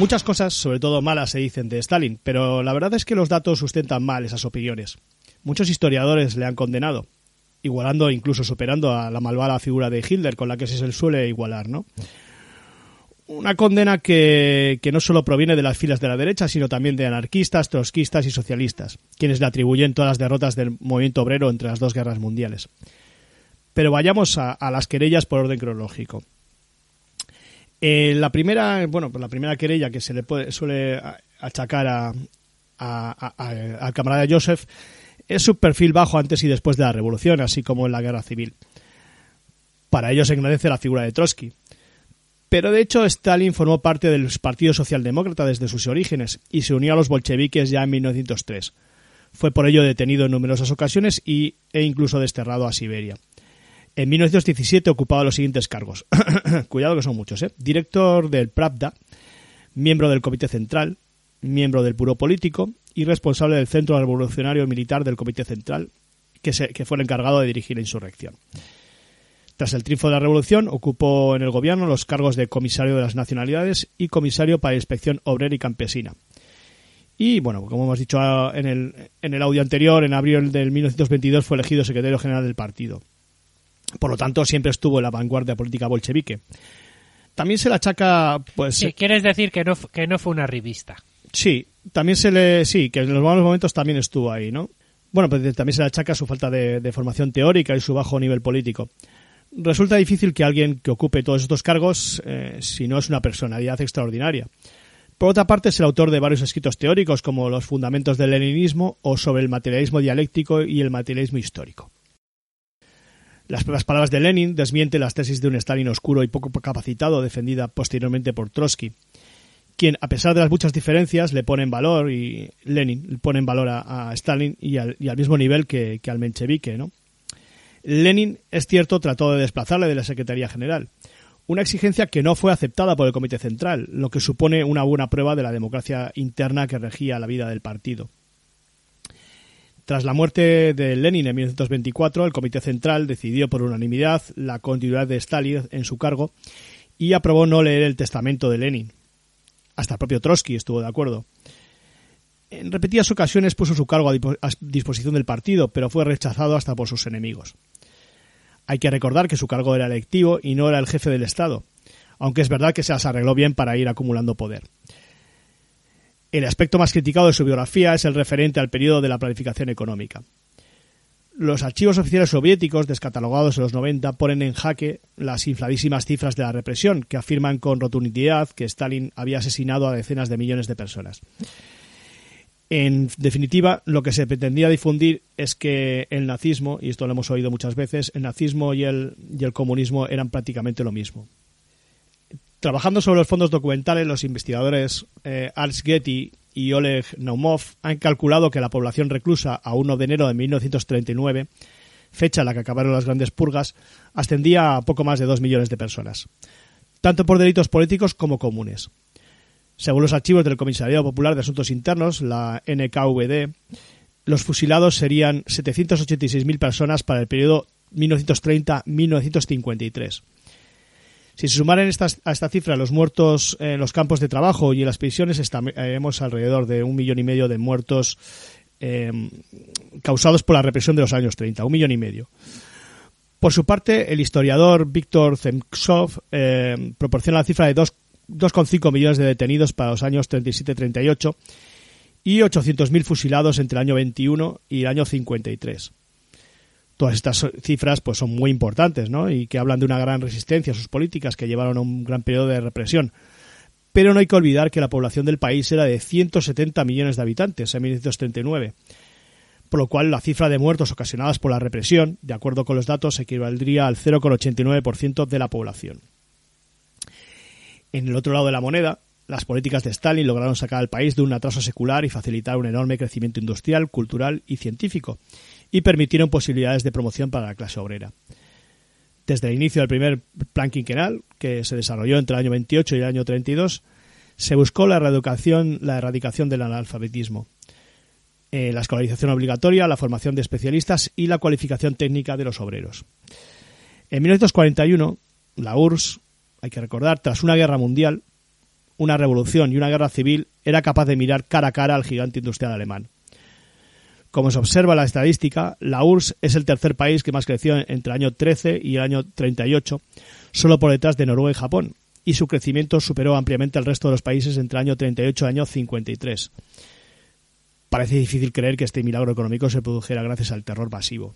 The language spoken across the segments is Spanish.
Muchas cosas, sobre todo malas, se dicen de Stalin, pero la verdad es que los datos sustentan mal esas opiniones. Muchos historiadores le han condenado, igualando, incluso superando a la malvada figura de Hitler, con la que se suele igualar, ¿no? Una condena que, no solo proviene de las filas de la derecha, sino también de anarquistas, trotskistas y socialistas, quienes le atribuyen todas las derrotas del movimiento obrero entre las dos guerras mundiales. Pero vayamos a, a las querellas por orden cronológico. Eh, la primera, bueno, pues la primera querella que se le puede, suele achacar a, al camarada Joseph es su perfil bajo antes y después de la revolución, así como en la guerra civil. Para ello se engrandece la figura de Trotsky. Pero de hecho Stalin formó parte del Partido Socialdemócrata desde sus orígenes y se unió a los bolcheviques ya en 1903. Fue por ello detenido en numerosas ocasiones y, e incluso desterrado a Siberia. En 1917 ocupaba los siguientes cargos. Cuidado que son muchos, ¿eh? Director del Pravda, miembro del Comité Central, miembro del Puro Político y responsable del Centro Revolucionario Militar del Comité Central, que, se, fue el encargado de dirigir la insurrección. Tras el triunfo de la revolución, ocupó en el gobierno los cargos de comisario de las nacionalidades y comisario para inspección obrera y campesina. Y bueno, como hemos dicho en el, en el audio anterior, en abril del 1922 fue elegido secretario general del partido. Por lo tanto, siempre estuvo en la vanguardia política bolchevique. También se le achaca, pues... Sí, quieres decir que no, que no fue una revista. Sí, también se le... Sí, que en los malos momentos también estuvo ahí, ¿no? Bueno, pues también se le achaca su falta de, formación teórica y su bajo nivel político. Resulta difícil que alguien que ocupe todos estos cargos, eh, si no es una personalidad extraordinaria. Por otra parte, es el autor de varios escritos teóricos, como Los fundamentos del leninismo o sobre el materialismo dialéctico y el materialismo histórico. Las, palabras de Lenin desmienten las tesis de un Stalin oscuro y poco capacitado defendida posteriormente por Trotsky, quien, a pesar de las muchas diferencias, le pone en valor, y Lenin pone en valor a, Stalin y al, mismo nivel que, al menchevique, ¿no? Lenin, es cierto, trató de desplazarle de la Secretaría General, una exigencia que no fue aceptada por el Comité Central, lo que supone una buena prueba de la democracia interna que regía la vida del partido. Tras la muerte de Lenin en 1924, el Comité Central decidió por unanimidad la continuidad de Stalin en su cargo y aprobó no leer el testamento de Lenin. Hasta el propio Trotsky estuvo de acuerdo. En repetidas ocasiones puso su cargo a disposición del partido, pero fue rechazado hasta por sus enemigos. Hay que recordar que su cargo era electivo y no era el jefe del Estado, aunque es verdad que se las arregló bien para ir acumulando poder. El aspecto más criticado de su biografía es el referente al periodo de la planificación económica. Los archivos oficiales soviéticos, descatalogados en los 90, ponen en jaque las infladísimas cifras de la represión, que afirman con rotundidad que Stalin había asesinado a decenas de millones de personas. En definitiva, lo que se pretendía difundir es que el nazismo, y esto lo hemos oído muchas veces, el nazismo y el, y el comunismo eran prácticamente lo mismo. Trabajando sobre los fondos documentales, los investigadores eh, Ars Getty y Oleg Naumov han calculado que la población reclusa a 1 de enero de 1939, fecha en la que acabaron las grandes purgas, ascendía a poco más de 2 millones de personas, tanto por delitos políticos como comunes. Según los archivos del Comisariado Popular de Asuntos Internos, la NKVD, los fusilados serían 786.000 personas para el periodo 1930-1953 si se sumaran a esta cifra los muertos en los campos de trabajo y en las prisiones, estaremos alrededor de un millón y medio de muertos em, causados por la represión de los años 30, un millón y medio. Por su parte, el historiador Víctor Zemtsov em, proporciona la cifra de 2,5 millones de detenidos para los años 37-38 y 800.000 fusilados entre el año 21 y el año 53 todas estas cifras pues son muy importantes ¿no? y que hablan de una gran resistencia a sus políticas que llevaron a un gran periodo de represión. pero no hay que olvidar que la población del país era de 170 millones de habitantes en 1939, por lo cual la cifra de muertos ocasionadas por la represión, de acuerdo con los datos, equivaldría al 0,89% de la población. En el otro lado de la moneda, las políticas de Stalin lograron sacar al país de un atraso secular y facilitar un enorme crecimiento industrial, cultural y científico, y permitieron posibilidades de promoción para la clase obrera. Desde el inicio del primer plan quinquenal, que se desarrolló entre el año 28 y el año 32, se buscó la erradicación, la erradicación del analfabetismo, eh, la escolarización obligatoria, la formación de especialistas y la cualificación técnica de los obreros. En 1941, la URSS, hay que recordar, tras una guerra mundial, una revolución y una guerra civil, era capaz de mirar cara a cara al gigante industrial alemán. Como se observa la estadística, la URSS es el tercer país que más creció entre el año 13 y el año 38, solo por detrás de Noruega y Japón, y su crecimiento superó ampliamente al resto de los países entre el año 38 y el año 53. Parece difícil creer que este milagro económico se produjera gracias al terror masivo.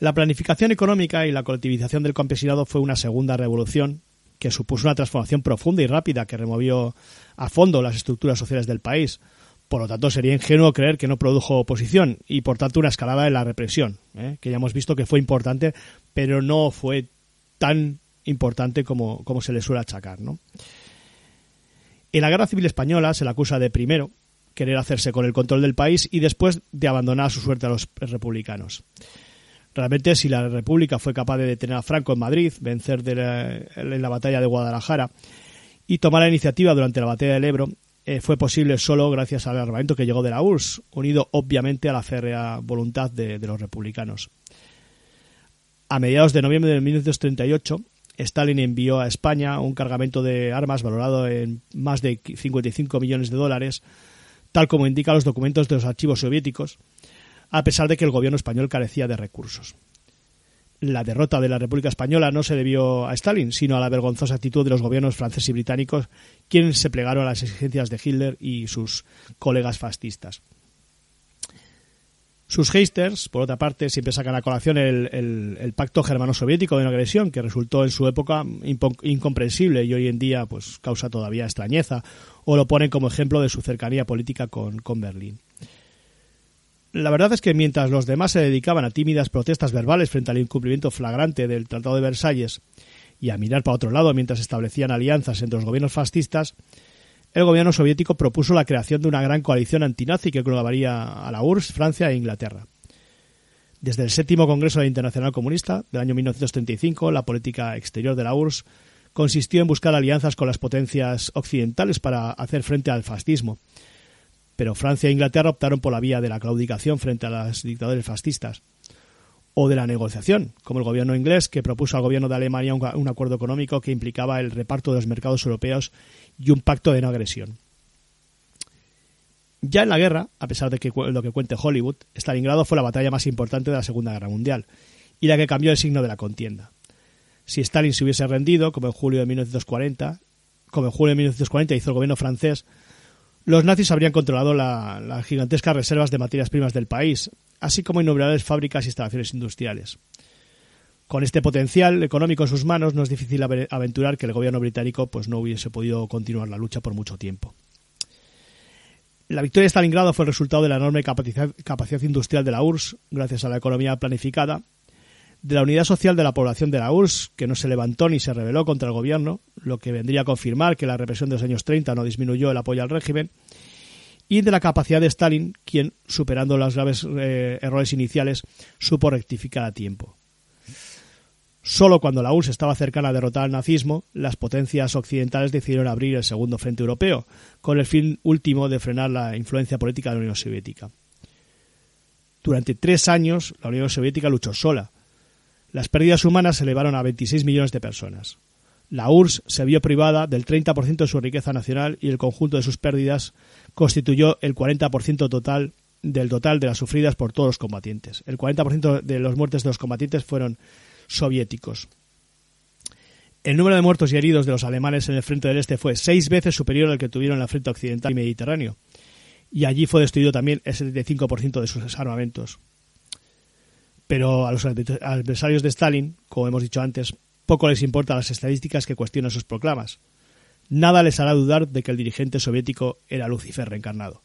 La planificación económica y la colectivización del campesinado fue una segunda revolución que supuso una transformación profunda y rápida que removió a fondo las estructuras sociales del país, por lo tanto, sería ingenuo creer que no produjo oposición y, por tanto, una escalada en la represión, ¿eh? que ya hemos visto que fue importante, pero no fue tan importante como, como se le suele achacar. En la Guerra Civil Española se le acusa de, primero, querer hacerse con el control del país y después de abandonar su suerte a los republicanos. Realmente, si la República fue capaz de detener a Franco en Madrid, vencer en la batalla de Guadalajara y tomar la iniciativa durante la batalla del Ebro, eh, fue posible solo gracias al armamento que llegó de la URSS, unido obviamente a la férrea voluntad de, los republicanos. A mediados de noviembre de 1938, Stalin envió a España un cargamento de armas valorado en más de 55 millones de dólares, tal como indican los documentos de los archivos soviéticos, a pesar de que el gobierno español carecía de recursos la derrota de la República Española no se debió a Stalin, sino a la vergonzosa actitud de los gobiernos franceses y británicos, quienes se plegaron a las exigencias de Hitler y sus colegas fascistas. Sus haters, por otra parte, siempre sacan a colación el, pacto germano-soviético de no agresión, que resultó en su época incomprensible y hoy en día pues, causa todavía extrañeza, o lo ponen como ejemplo de su cercanía política con Berlín. La verdad es que mientras los demás se dedicaban a tímidas protestas verbales frente al incumplimiento flagrante del Tratado de Versalles y a mirar para otro lado mientras establecían alianzas entre los gobiernos fascistas, el gobierno soviético propuso la creación de una gran coalición antinazi que englobaría a la URSS, Francia e Inglaterra. Desde el séptimo Congreso de Internacional Comunista del año 1935, la política exterior de la URSS consistió en buscar alianzas con las potencias occidentales para hacer frente al fascismo, pero Francia e Inglaterra optaron por la vía de la claudicación frente a las dictadores fascistas o de la negociación, como el gobierno inglés que propuso al gobierno de Alemania un, acuerdo económico que implicaba el reparto de los mercados europeos y un pacto de no agresión. Ya en la guerra, a pesar de que lo que cuente Hollywood, Stalingrado fue la batalla más importante de la Segunda Guerra Mundial y la que cambió el signo de la contienda. Si Stalin se hubiese rendido, como en julio de 1940, como en julio de 1940 hizo el gobierno francés, los nazis habrían controlado las gigantescas reservas de materias primas del país, así como innumerables fábricas e instalaciones industriales. Con este potencial económico en sus manos, no es difícil aventurar que el gobierno británico pues, no hubiese podido continuar la lucha por mucho tiempo. La victoria de Stalingrado fue el resultado de la enorme capacidad, capacidad industrial de la URSS, gracias a la economía planificada, de la unidad social de la población de la URSS, que no se levantó ni se rebeló contra el gobierno, lo que vendría a confirmar que la represión de los años 30 no disminuyó el apoyo al régimen, y de la capacidad de Stalin, quien, superando los graves eh, errores iniciales, supo rectificar a tiempo. Solo cuando la URSS estaba cercana a derrotar al nazismo, las potencias occidentales decidieron abrir el segundo frente europeo, con el fin último de frenar la influencia política de la Unión Soviética. Durante tres años, la Unión Soviética luchó sola, las pérdidas humanas se elevaron a 26 millones de personas. La URSS se vio privada del 30% de su riqueza nacional y el conjunto de sus pérdidas constituyó el 40% total del total de las sufridas por todos los combatientes. El 40% de los muertes de los combatientes fueron soviéticos. El número de muertos y heridos de los alemanes en el frente del Este fue seis veces superior al que tuvieron en la frente occidental y mediterráneo, y allí fue destruido también el 75% de sus armamentos pero a los adversarios de Stalin, como hemos dicho antes, poco les importan las estadísticas que cuestionan sus proclamas. nada les hará dudar de que el dirigente soviético era Lucifer reencarnado.